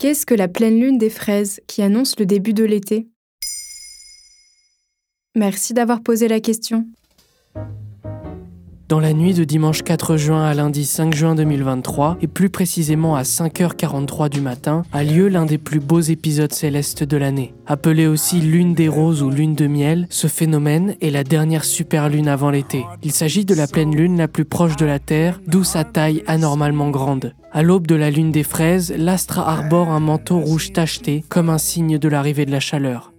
Qu'est-ce que la pleine lune des fraises qui annonce le début de l'été? Merci d'avoir posé la question. Dans la nuit de dimanche 4 juin à lundi 5 juin 2023, et plus précisément à 5h43 du matin, a lieu l'un des plus beaux épisodes célestes de l'année. Appelé aussi lune des roses ou lune de miel, ce phénomène est la dernière super lune avant l'été. Il s'agit de la pleine lune la plus proche de la Terre, d'où sa taille anormalement grande. À l'aube de la lune des fraises, l'astre arbore un manteau rouge tacheté comme un signe de l'arrivée de la chaleur.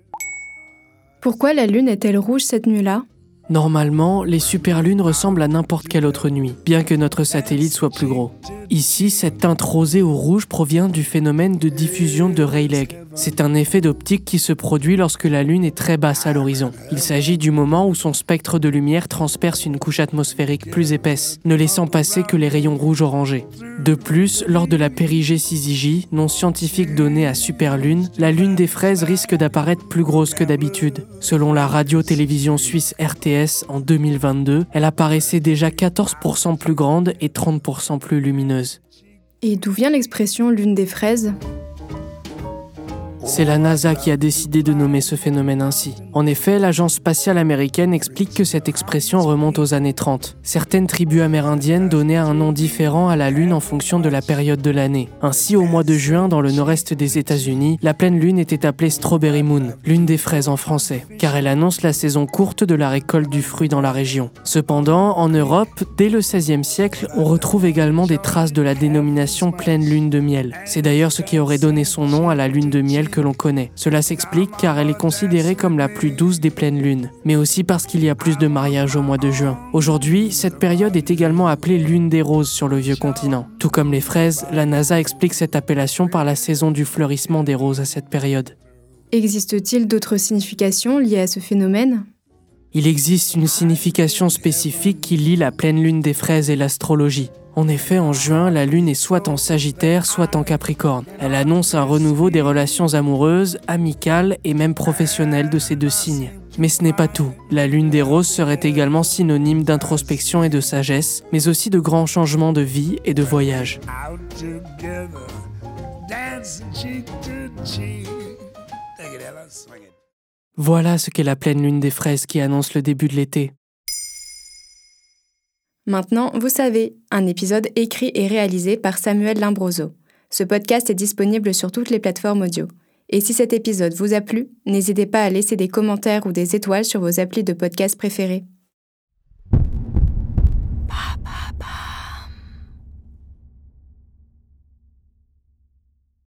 Pourquoi la lune est-elle rouge cette nuit-là? Normalement, les superlunes ressemblent à n'importe quelle autre nuit, bien que notre satellite soit plus gros. Ici, cette teinte rosée ou rouge provient du phénomène de diffusion de Rayleigh. C'est un effet d'optique qui se produit lorsque la Lune est très basse à l'horizon. Il s'agit du moment où son spectre de lumière transperce une couche atmosphérique plus épaisse, ne laissant passer que les rayons rouges orangés. De plus, lors de la périgée nom scientifique donné à superlune, la Lune des fraises risque d'apparaître plus grosse que d'habitude. Selon la radio-télévision suisse RTS en 2022, elle apparaissait déjà 14% plus grande et 30% plus lumineuse. Et d'où vient l'expression lune des fraises? C'est la NASA qui a décidé de nommer ce phénomène ainsi. En effet, l'agence spatiale américaine explique que cette expression remonte aux années 30. Certaines tribus amérindiennes donnaient un nom différent à la Lune en fonction de la période de l'année. Ainsi, au mois de juin, dans le nord-est des États-Unis, la pleine Lune était appelée Strawberry Moon, lune des fraises en français, car elle annonce la saison courte de la récolte du fruit dans la région. Cependant, en Europe, dès le XVIe siècle, on retrouve également des traces de la dénomination pleine lune de miel. C'est d'ailleurs ce qui aurait donné son nom à la lune de miel que l'on connaît. Cela s'explique car elle est considérée comme la plus douce des pleines lunes, mais aussi parce qu'il y a plus de mariages au mois de juin. Aujourd'hui, cette période est également appelée lune des roses sur le vieux continent. Tout comme les fraises, la NASA explique cette appellation par la saison du fleurissement des roses à cette période. Existe-t-il d'autres significations liées à ce phénomène? Il existe une signification spécifique qui lie la pleine lune des fraises et l'astrologie. En effet, en juin, la Lune est soit en Sagittaire, soit en Capricorne. Elle annonce un renouveau des relations amoureuses, amicales et même professionnelles de ces deux signes. Mais ce n'est pas tout. La Lune des Roses serait également synonyme d'introspection et de sagesse, mais aussi de grands changements de vie et de voyage. Voilà ce qu'est la pleine lune des fraises qui annonce le début de l'été. Maintenant, vous savez, un épisode écrit et réalisé par Samuel Limbroso. Ce podcast est disponible sur toutes les plateformes audio. Et si cet épisode vous a plu, n'hésitez pas à laisser des commentaires ou des étoiles sur vos applis de podcast préférés.